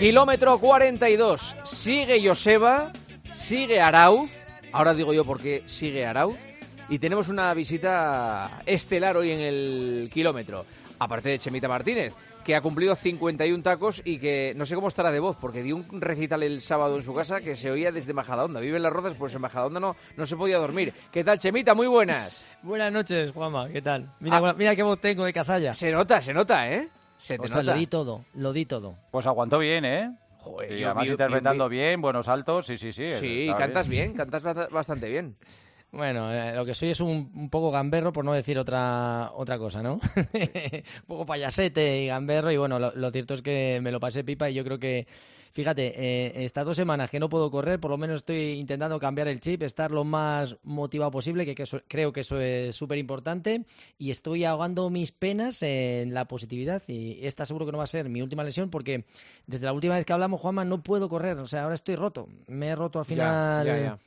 Kilómetro 42. Sigue Joseba, sigue Arauz. Ahora digo yo por qué sigue Arauz. Y tenemos una visita estelar hoy en el kilómetro. Aparte de Chemita Martínez, que ha cumplido 51 tacos y que no sé cómo estará de voz, porque dio un recital el sábado en su casa que se oía desde Majadahonda. Vive en Las Rozas, pues en Majadahonda no, no se podía dormir. ¿Qué tal, Chemita? Muy buenas. Buenas noches, Juanma. ¿Qué tal? Mira, Ah. mira qué voz tengo de cazalla. Se nota, se nota, ¿eh? Se te O sea, nota. lo di todo, lo di todo. Pues aguantó bien, ¿eh? Joder, Y yo además interpretando bien, buenos saltos, sí, sí, sí. Sí, cantas bien, cantas bast- bastante bien. Bueno, eh, lo que soy es un, un poco gamberro, por no decir otra, otra cosa, ¿no? un poco payasete y gamberro, y bueno, lo, lo cierto es que me lo pasé pipa y yo creo que, fíjate, eh, estas dos semanas que no puedo correr, por lo menos estoy intentando cambiar el chip, estar lo más motivado posible, que, que eso- creo que eso es súper importante, y estoy ahogando mis penas en la positividad, y esta seguro que no va a ser mi última lesión, porque desde la última vez que hablamos, Juanma, no puedo correr, o sea, ahora estoy roto, me he roto al final... Ya, ya, ya.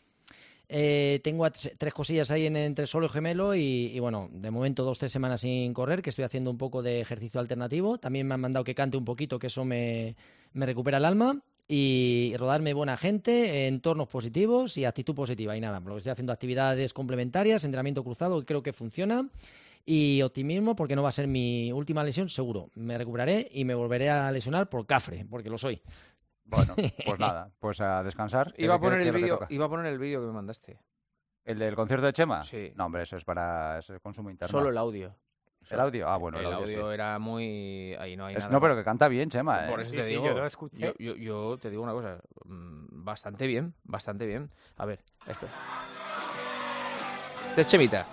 Eh, tengo tres cosillas ahí en, entre solo y gemelo y, bueno, de momento dos, tres semanas sin correr, que estoy haciendo un poco de ejercicio alternativo. También me han mandado que cante un poquito, que eso me, me recupera el alma. Y rodarme buena gente, entornos positivos y actitud positiva. Y nada, lo que estoy haciendo actividades complementarias, entrenamiento cruzado, creo que funciona. Y optimismo, porque no va a ser mi última lesión, seguro. Me recuperaré y me volveré a lesionar por cafre, porque lo soy. Bueno, pues nada, pues a descansar. Iba a ¿Qué- poner el vídeo, iba a poner el vídeo que me mandaste. ¿El del concierto de Chema? Sí. No, hombre, eso es para ese consumo interno. Solo el audio. ¿El audio? Ah, bueno, el, el audio, audio, sí. era muy ahí no hay Es- nada. no, pero que canta bien, Chema. ¿eh? Por eso Sí, te sí, digo. yo lo escuché. Yo, yo- yo te digo una cosa, mm, bastante bien, bastante bien. A ver, esto. Este es Chemita.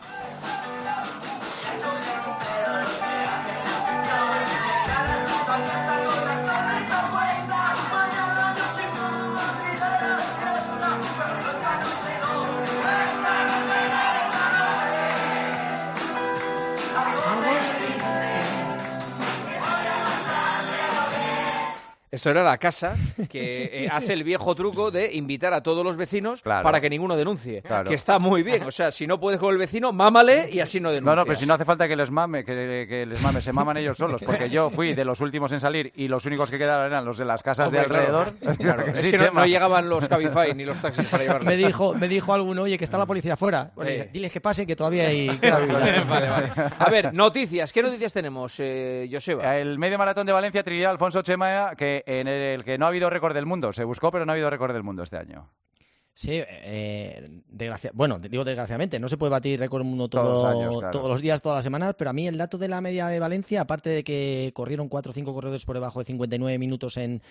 Esto era la casa que eh, hace el viejo truco de invitar a todos los vecinos Claro. para que ninguno denuncie. Claro. Que está muy bien. O sea, si no puedes con el vecino, mámale y así no denuncia. No, no, pero si no hace falta que les mame, que, que les mame, se maman ellos solos, porque yo fui de los últimos en salir y los únicos que quedaron eran los de las casas Hombre, de alrededor. Claro, es Sí, que no, llegaban los Cabify ni los taxis para llevarlos. Me dijo, me dijo alguno, oye, que está la policía afuera. Bueno, diles que pasen, que todavía hay... queda vida". vale, vale. A ver, noticias. ¿Qué noticias tenemos, eh, Joseba? El medio maratón de Valencia, Trinidad Alfonso Chema, que en el que no ha habido récord del mundo. Se buscó, pero no ha habido récord del mundo este año. Sí, eh, desgracia- bueno, digo desgraciadamente, no se puede batir récord mundo Todos todo- años, claro. todos los días, todas las semanas, pero a mí el dato de la media de Valencia, aparte de que corrieron cuatro o cinco corredores por debajo de 59 minutos en,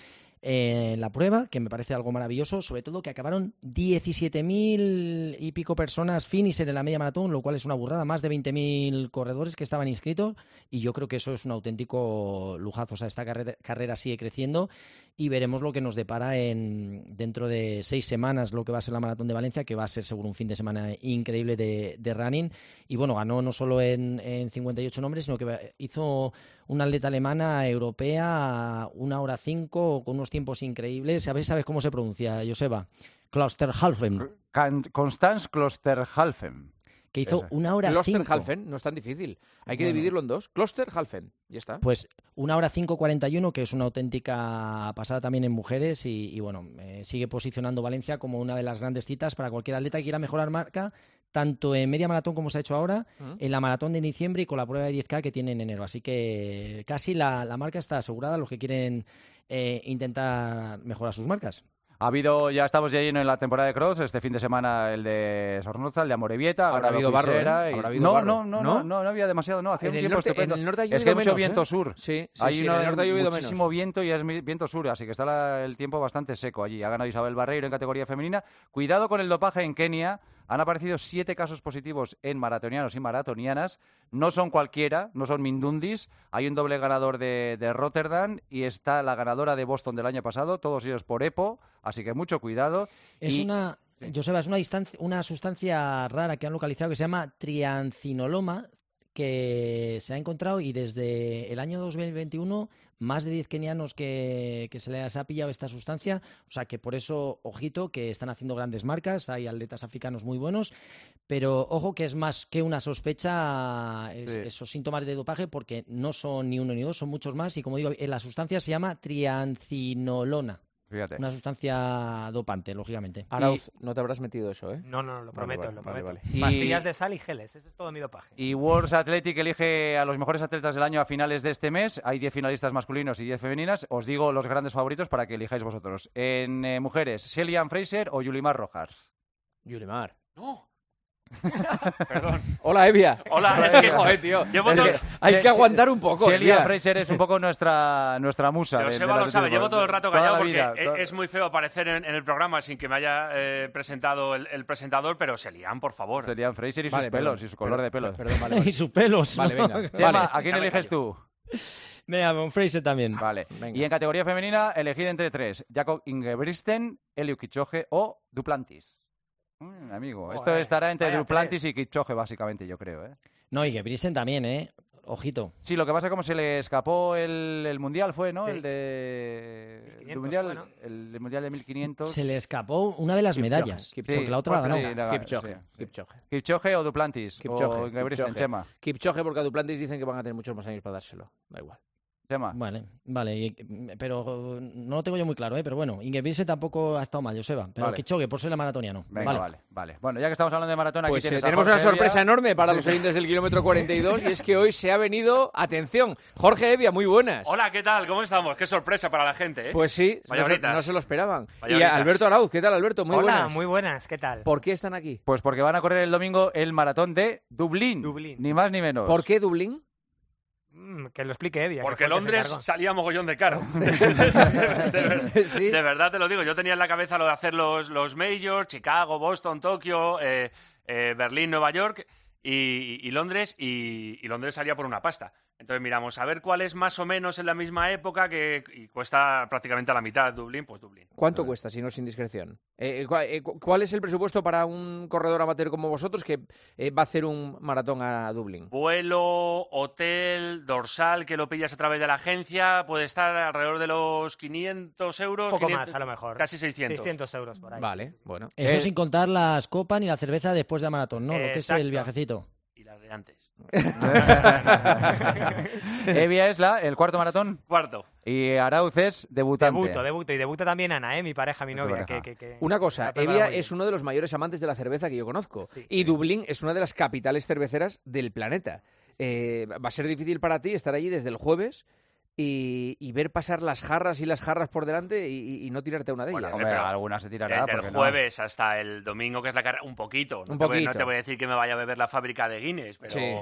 en la prueba, que me parece algo maravilloso, sobre todo que acabaron 17.000 y pico personas finisher en la media maratón, lo cual es una burrada, más de 20.000 corredores que estaban inscritos, y yo creo que eso es un auténtico lujazo, o sea, esta carrera, carrera sigue creciendo y veremos lo que nos depara en dentro de seis semanas lo que va a ser la maratón de Valencia, que va a ser seguro un fin de semana increíble de, running. Y bueno, ganó no solo en, en 58 nombres, sino que va- hizo una atleta alemana europea una hora cinco con unos tiempos increíbles. ¿Sabes, sabes cómo se pronuncia, Joseba? Klosterhalfen, Constance Klosterhalfen. Que hizo una hora cinco. Klosterhalfen, no es tan difícil. Hay que dividirlo en dos. Klosterhalfen, ya está. Pues una hora 5.41, que es una auténtica pasada también en mujeres y, y bueno, eh, sigue posicionando Valencia como una de las grandes citas para cualquier atleta que quiera mejorar marca, tanto en media maratón como se ha hecho ahora, en la maratón de diciembre y con la prueba de 10K que tiene en enero. Así que casi la, la marca está asegurada, los que quieren eh, intentar mejorar sus marcas. Ha habido, ya estamos ya lleno en la temporada de cross, este fin de semana el de Sornoza, el de Amorebieta, Habrá ahora habido barro, ¿eh? no, barro. no, no, ¿No? no, no, había demasiado, no, hacía un tiempo estupendo. en el norte ha es que hay mucho viento ¿eh? sur. Sí, sí, hay ha muchísimo viento y es viento sur, así que está el tiempo bastante seco allí. Ha ganado Isabel Barreiro en categoría femenina. Cuidado con el dopaje en Kenia. Han aparecido siete casos positivos en maratonianos y maratonianas. No son cualquiera, no son mindundis. Hay un doble ganador de, de Rotterdam y está la ganadora de Boston del año pasado, todos ellos por EPO, así que mucho cuidado. Es Y- una, sí. Joseba, es una, distancia, una sustancia rara que han localizado que se llama triancinoloma, que se ha encontrado y desde el año 2021 más de 10 kenianos que, que se les ha pillado esta sustancia, o sea que por eso, ojito, que están haciendo grandes marcas, hay atletas africanos muy buenos, pero ojo que es más que una sospecha es- Sí. esos síntomas de dopaje porque no son ni uno ni dos, son muchos más. Y como digo, la sustancia se llama triancinolona, Fíjate. una sustancia dopante, lógicamente. Arauz, no te habrás metido eso, ¿eh? No, no, lo Vale, prometo, vale, lo prometo. vale. Y- Pastillas de sal y geles, ese es todo mi dopaje. Y World Athletic elige a los mejores atletas del año a finales de este mes. Hay 10 finalistas masculinos y 10 femeninas. Os digo los grandes favoritos para que elijáis vosotros. En eh, mujeres, Shelley Fraser o Yulimar Rojas. Yulimar. No. Perdón. Hola, Evia. Hola, es que Joder, tío. llevo Es todo- que hay Se- que aguantar un poco, Evia. Fraser es un poco nuestra, nuestra musa. de- Joseba del lo sabe, llevo todo el rato callado la porque vida, toda- es muy feo aparecer en, en el programa sin que me haya eh, presentado el, el presentador, pero se lían, por favor. Shelley Fraser y sus Vale, pelos perdón, y su color de pelos. Perdón, vale, vale. y sus pelos. Vale, ¿no? venga. Chema, Vale. ¿a quién eliges tú? Venga, con Fraser también. Vale. Venga. Y en categoría femenina, elegid entre tres: Jacob Ingebrigtsen, Elio Kichoge o Duplantis. Mm, amigo, esto Joder, estará entre vaya Duplantis y Kichoge, básicamente, yo creo. ¿eh? No, y que Brisen también, ¿eh? Ojito. Sí, lo que pasa es como se le escapó el, el mundial, fue, ¿no? Sí. El de. 1500 El mundial, fue, ¿no? el mundial de 1500. Se le escapó una de las Kipchoge, medallas, Kipchoge. porque la otra la Sí, ganó. la- Kipchoge, sí. Kipchoge. Kipchoge o Duplantis. Kipchoge, O Kipchoge. Chema. Kipchoge porque a Duplantis dicen que van a tener muchos más años para dárselo. Da igual. Chema. Vale, vale, y- pero no lo tengo yo muy claro, ¿eh? Pero bueno, Ingebrigtsen tampoco ha estado mal, Joseba. Pero Vale. Kichogue, por ser la maratoniano. Venga, vale. vale. vale, Bueno, ya que estamos hablando de maratón, aquí Pues eh, tienes tenemos una sorpresa Evia. enorme para los oyentes del kilómetro 42 y es que hoy se ha venido, atención, Jorge Evia, muy buenas. Hola, ¿qué tal? ¿Cómo estamos? Qué sorpresa para la gente, ¿eh? Pues sí, no se, horitas. no se lo esperaban. Y. Alberto Arauz, ¿qué tal Alberto? Muy Hola, buenas. muy buenas, ¿qué tal? ¿Por qué están aquí? Pues porque van a correr el domingo el maratón de Dublín. Dublín. Ni más ni menos. ¿Por qué Dublín? Mm, que lo explique que Porque Londres salía mogollón de caro. de, ver- Sí. de verdad te lo digo. Yo tenía en la cabeza lo de hacer los, los majors, Chicago, Boston, Tokio, eh, eh, Berlín, Nueva York y, y Londres. Y, y Londres salía por una pasta. Entonces miramos a ver cuál es más o menos en la misma época que y cuesta prácticamente a la mitad. Dublín, pues Dublín. ¿Cuánto cuesta, si no es indiscreción? Eh, eh, eh, cu- ¿Cuál es el presupuesto para un corredor amateur como vosotros que eh, va a hacer un maratón a Dublín? Vuelo, hotel, dorsal, que lo pillas a través de la agencia, puede estar alrededor de los 500 euros. Un poco 500, más, a lo mejor. Casi 600. 600 euros por ahí. Vale, bueno. Eso Eh, sin contar las copas ni la cerveza después de la maratón, ¿no? Lo que es el viajecito. Y las de antes. Evia es la, el cuarto maratón Cuarto. y Arauz es debutante. Debuto, debuto. Y debuta también Ana, ¿eh? mi pareja, mi novia. pareja. Que, que- que- Una cosa, Evia es uno de los mayores amantes de la cerveza que yo conozco. Sí. y Dublín es una de las capitales cerveceras del planeta. Eh, va a ser difícil para ti estar allí desde el jueves y, y ver pasar las jarras y las jarras por delante y, y no tirarte una de Bueno, ellas. Hombre, Pero alguna se tirará. Desde el no. jueves hasta el domingo, que es la carrera, un poquito. No, Un te voy, no poquito. te voy a decir que me vaya a beber la fábrica de Guinness, pero Sí.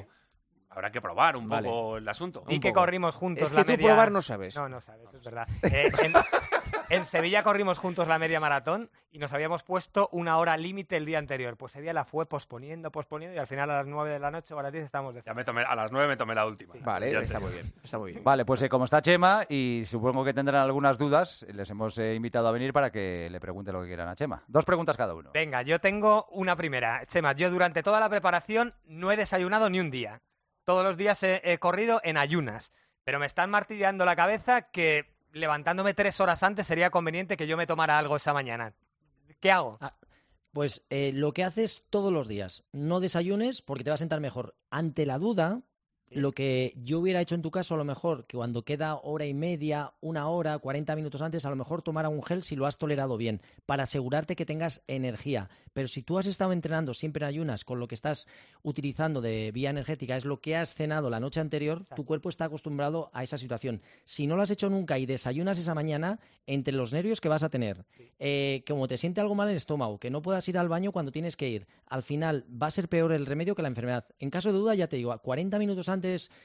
habrá que probar un Vale. poco el asunto. Y que poco. corrimos juntos es que la tú media... probar no sabes. No, no sabes, es verdad. Eh, en, en Sevilla corrimos juntos la media maratón y nos habíamos puesto una hora límite el día anterior. Pues Sevilla la fue posponiendo, posponiendo y al final a las 9 de la noche o a las 10 estábamos de Ya me tomé, a las 9 me tomé la última. Vale, Ya te está digo. muy bien. Está muy bien. Vale, pues eh, como está Chema y supongo que tendrán algunas dudas, les hemos eh, invitado a venir para que le pregunte lo que quieran a Chema. Dos preguntas cada uno. Venga, yo tengo una primera. Chema, yo durante toda la preparación no he desayunado ni un día. Todos los días he, he corrido en ayunas. Pero me están martillando la cabeza que levantándome tres horas antes sería conveniente que yo me tomara algo esa mañana. ¿Qué hago? Ah, Pues eh, lo que haces todos los días, no desayunes porque te va a sentar mejor. Ante la duda, lo que yo hubiera hecho en tu caso, a lo mejor, que cuando queda hora y media, una hora, 40 minutos antes, a lo mejor tomar un gel si lo has tolerado bien, para asegurarte que tengas energía. Pero si tú has estado entrenando siempre en ayunas con lo que estás utilizando de vía energética, es lo que has cenado la noche anterior, Exacto. tu cuerpo está acostumbrado a esa situación. Si no lo has hecho nunca y desayunas esa mañana, entre los nervios que vas a tener, eh, como te siente algo mal en el estómago, que no puedas ir al baño cuando tienes que ir, al final va a ser peor el remedio que la enfermedad. En caso de duda, ya te digo, a 40 minutos antes,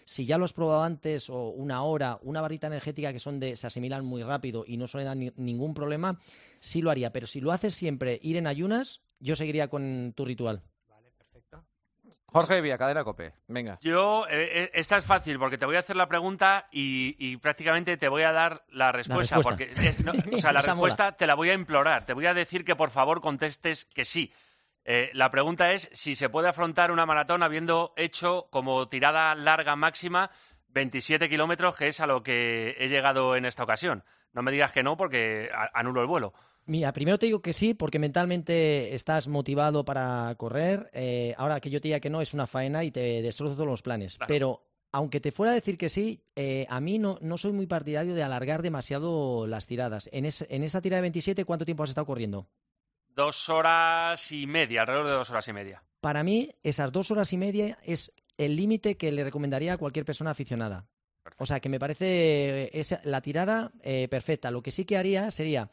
si ya lo has probado antes, o una hora, una barrita energética que son de, se asimilan muy rápido y no suelen dar ni- ningún problema, sí lo haría. Pero si lo haces siempre ir en ayunas, yo seguiría con tu ritual. Jorge Vía, cadena Cope. Venga. Yo, eh, eh, esta es fácil porque te voy a hacer la pregunta y, y prácticamente te voy a dar la respuesta. respuesta. Porque es- no, o sea, la mola. respuesta te la voy a implorar. Te voy a decir que por favor contestes que sí. Eh, la pregunta es si se puede afrontar una maratón habiendo hecho como tirada larga máxima 27 kilómetros, que es a lo que he llegado en esta ocasión. No me digas que no, porque anulo el vuelo. Mira, primero te digo que sí, porque mentalmente estás motivado para correr. Eh, ahora que yo te diga que no, es una faena y te destrozo todos los planes. Claro. Pero aunque te fuera a decir que sí, eh, a mí no, no soy muy partidario de alargar demasiado las tiradas. En, es- en esa tirada de 27, ¿cuánto tiempo has estado corriendo? Dos horas y media, alrededor de dos horas y media. Para mí, esas dos horas y media es el límite que le recomendaría a cualquier persona aficionada. O sea, que me parece esa- la tirada eh, perfecta. Lo que sí que haría sería,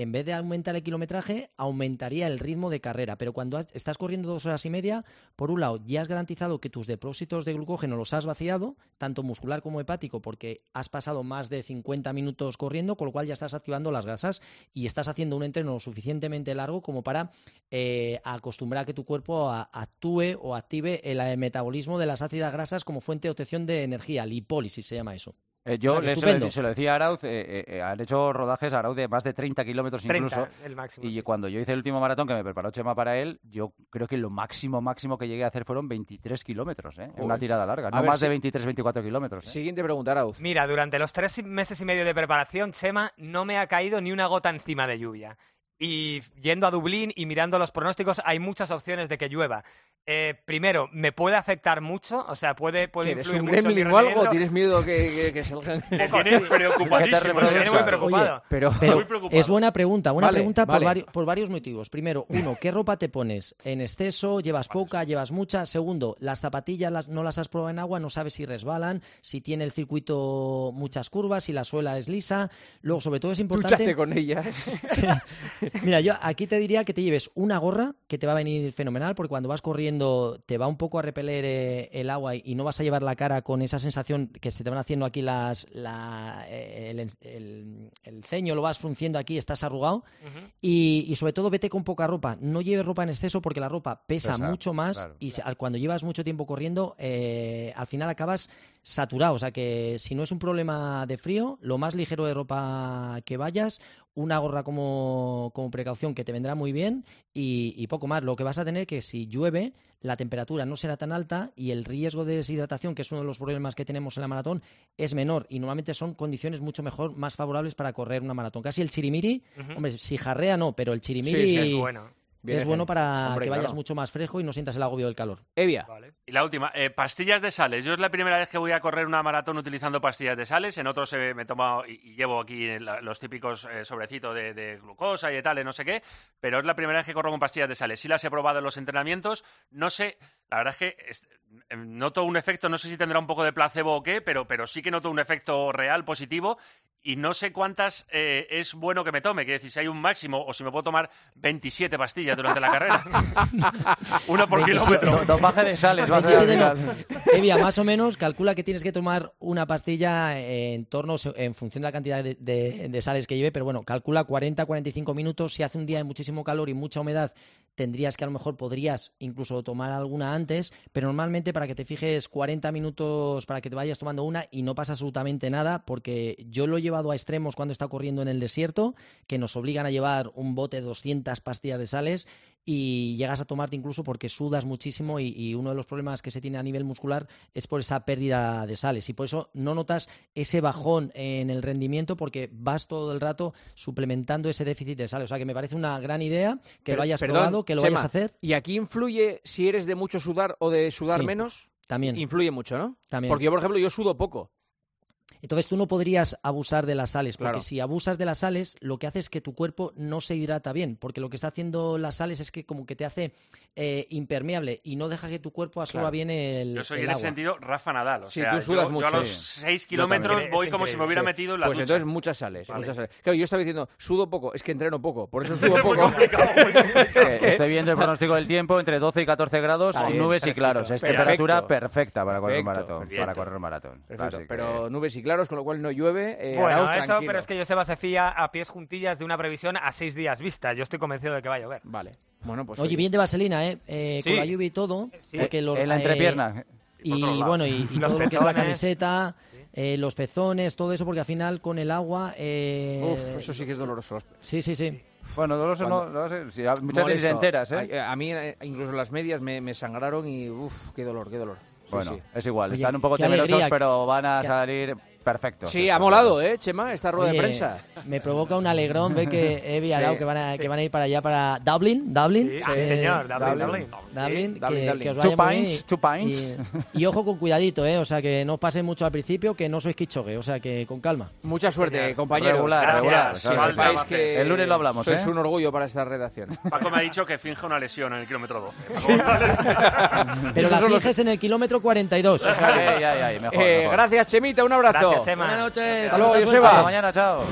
en vez de aumentar el kilometraje, aumentaría el ritmo de carrera. Pero cuando estás corriendo dos horas y media, por un lado, ya has garantizado que tus depósitos de glucógeno los has vaciado, tanto muscular como hepático, porque has pasado más de 50 minutos corriendo, con lo cual ya estás activando las grasas y estás haciendo un entreno lo suficientemente largo como para eh, acostumbrar a que tu cuerpo a- actúe o active el eh, metabolismo de las ácidas grasas como fuente de obtención de energía, lipólisis se llama eso. Eh, yo O sea, que le- se, lo, se decía a Arauz, eh, eh, eh, han hecho rodajes a Arauz de más de 30 kilómetros 30, incluso. el máximo. Y sí, cuando yo hice el último maratón que me preparó Chema para él, yo creo que lo máximo, máximo que llegué a hacer fueron 23 kilómetros, ¿eh? En una tirada larga. A No ver más de si- 23, 24 kilómetros. ¿eh? Siguiente pregunta, Arauz. Mira, durante los tres meses y medio de preparación, Chema, no me ha caído ni una gota encima de lluvia. Y yendo a Dublín y mirando los pronósticos, hay muchas opciones de que llueva. Eh, primero, ¿me puede afectar mucho? O sea, ¿puede, puede ¿Eres influir un mucho o algo? ¿Tienes miedo que, que, que salgan? Me tiene preocupadísimo. ¿eh? Me tiene muy preocupado. Pero, Pero Muy preocupado. es buena pregunta, buena Vale, pregunta por, varios, por varios motivos. Primero, uno, ¿qué ropa te pones? ¿En exceso? ¿Llevas poca? ¿Llevas mucha? Segundo, las zapatillas las- no las has probado en agua, no sabes si resbalan, si tiene el circuito muchas curvas, si la suela es lisa. Luego, sobre todo es Dúchate importante... con ellas. Mira, yo aquí te diría que te lleves una gorra que te va a venir fenomenal porque cuando vas corriendo te va un poco a repeler eh, el agua y, y no vas a llevar la cara con esa sensación que se te van haciendo aquí las la, eh, el, el- el ceño, lo vas frunciendo aquí, estás arrugado y, y sobre todo vete con poca ropa. No lleves ropa en exceso porque la ropa pesa, Pesa, mucho más claro. y cuando llevas mucho tiempo corriendo, eh, al final acabas saturado. O sea que si no es un problema de frío, lo más ligero de ropa que vayas, una gorra como, como precaución que te vendrá muy bien y, y poco más. Lo que vas a tener que si llueve, la temperatura no será tan alta y el riesgo de deshidratación, que es uno de los problemas que tenemos en la maratón, es menor y normalmente son condiciones mucho mejor, más favorables para correr una maratón. Casi el chirimiri, hombre, si jarrea no, pero el chirimiri Sí, sí, Es bueno. Es bueno para Hombre, que vayas claro. mucho más fresco y no sientas el agobio del calor. Evia. Vale. Y la última, eh, pastillas de sales. Yo es la primera vez que voy a correr una maratón utilizando pastillas de sales. En otros eh, me he tomado y, y llevo aquí la- los típicos eh, sobrecitos de, de glucosa y de tal, no sé qué. Pero es la primera vez que corro con pastillas de sales. Sí las he probado en los entrenamientos. No sé, la verdad es que es- eh, noto un efecto, no sé si tendrá un poco de placebo o qué, pero, pero sí que noto un efecto real positivo. Y no sé cuántas eh, es bueno que me tome. Quiero decir, si hay un máximo o si me puedo tomar 27 pastillas durante la carrera. Una por 27. kilómetro. Do- Dopaje de sales, va a ser al 27 no. final. Evia, más o menos, calcula que tienes que tomar una pastilla en torno, en función de la cantidad de, de- de sales que lleve, pero bueno, calcula 40-45 minutos. Si hace un día de muchísimo calor y mucha humedad, tendrías que a lo mejor podrías incluso tomar alguna antes, pero normalmente para que te fijes 40 minutos para que te vayas tomando una y no pasa absolutamente nada, porque yo lo he llevado a extremos cuando está corriendo en el desierto, que nos obligan a llevar un bote de 200 pastillas de sales y llegas a tomarte incluso porque sudas muchísimo y, y uno de los problemas que se tiene a nivel muscular es por esa pérdida de sales y por eso no notas ese bajón en el rendimiento porque vas todo el rato suplementando ese déficit de sales. O sea que me parece una gran idea que lo hayas perdón, probado, que lo Chema, vayas a hacer ¿Y aquí influye si eres de mucho sudar o de sudar Sí. menos? también. Influye mucho, ¿no? también. Porque yo, por ejemplo, yo sudo poco. Entonces tú no podrías abusar de las sales, porque Claro. si abusas de las sales, lo que hace es que tu cuerpo no se hidrata bien, porque lo que está haciendo las sales es que como que te hace eh, impermeable y no deja que tu cuerpo absorba Claro. bien el, Yo soy el en ese sentido Rafa Nadal. O Sí, sea, tú sudas yo, mucho. yo a los Sí. 6 Yo kilómetros voy como si me hubiera Sí. metido en la Pues ducha. entonces muchas sales, Vale. muchas sales. Claro, yo estaba diciendo, sudo poco, es que entreno poco, por eso sudo muy poco. complicado, muy complicado. Que Estoy viendo el pronóstico del tiempo entre 12 y 14 grados, nubes y claros. Es Perfecto. temperatura perfecta para correr un maratón. perfecto. Para correr un maratón. Que- pero nubes y claros, con lo cual no llueve. eh, Bueno, Arauz, eso, tranquilo. pero es que Joseba se fía a pies juntillas de una previsión a seis días vista. Yo estoy convencido de que va a llover. Vale. Bueno, pues Oye, bien de vaselina, ¿eh? Eh, Sí. Con la lluvia y todo. Sí. Porque los, en la eh, entrepierna. y bueno, y, y Los todo lo que es la camiseta, eh, los pezones, todo eso, porque al final con el agua... eh, Uf, eso sí que es doloroso. Sí, sí, sí. Bueno, doloroso no, Cuando- no sé. si muchas veces enteras, ¿eh? A, a mí, eh, incluso las medias me, me sangraron y uff, qué dolor, qué dolor. Bueno, sí. es igual. Oye, Están un poco temerosos, alegría. pero van a Qué- salir perfectos. Sí, ha molado, ¿eh, Chema? Esta rueda de prensa. Me provoca un alegrón ver que Evi y Sí. Arau que van, a, que van a ir para allá, para Dublin. Dublin. Sí, Eh, sí, señor, Dublin, Dublin. Dublin. Dublin, Sí, que, Dublin, Dublin. que os Two muy pints, two pints. Y, y ojo con cuidadito, ¿eh? O sea, que no os paséis mucho al principio, que no sois quichogue, o sea, que con calma. Mucha suerte, Señor. compañeros. Regular, Gracias. regular. Que El lunes lo hablamos, sois ¿eh? un orgullo para esta redacción. Paco me ha dicho que finge una lesión en el kilómetro 12. Pero la fijes en el kilómetro 42. o sea, Ay, ay, ay, mejor, Eh, mejor. gracias, Chemita, un abrazo. Buenas noches. Hasta luego, mucha Joseba. Hasta mañana, chao.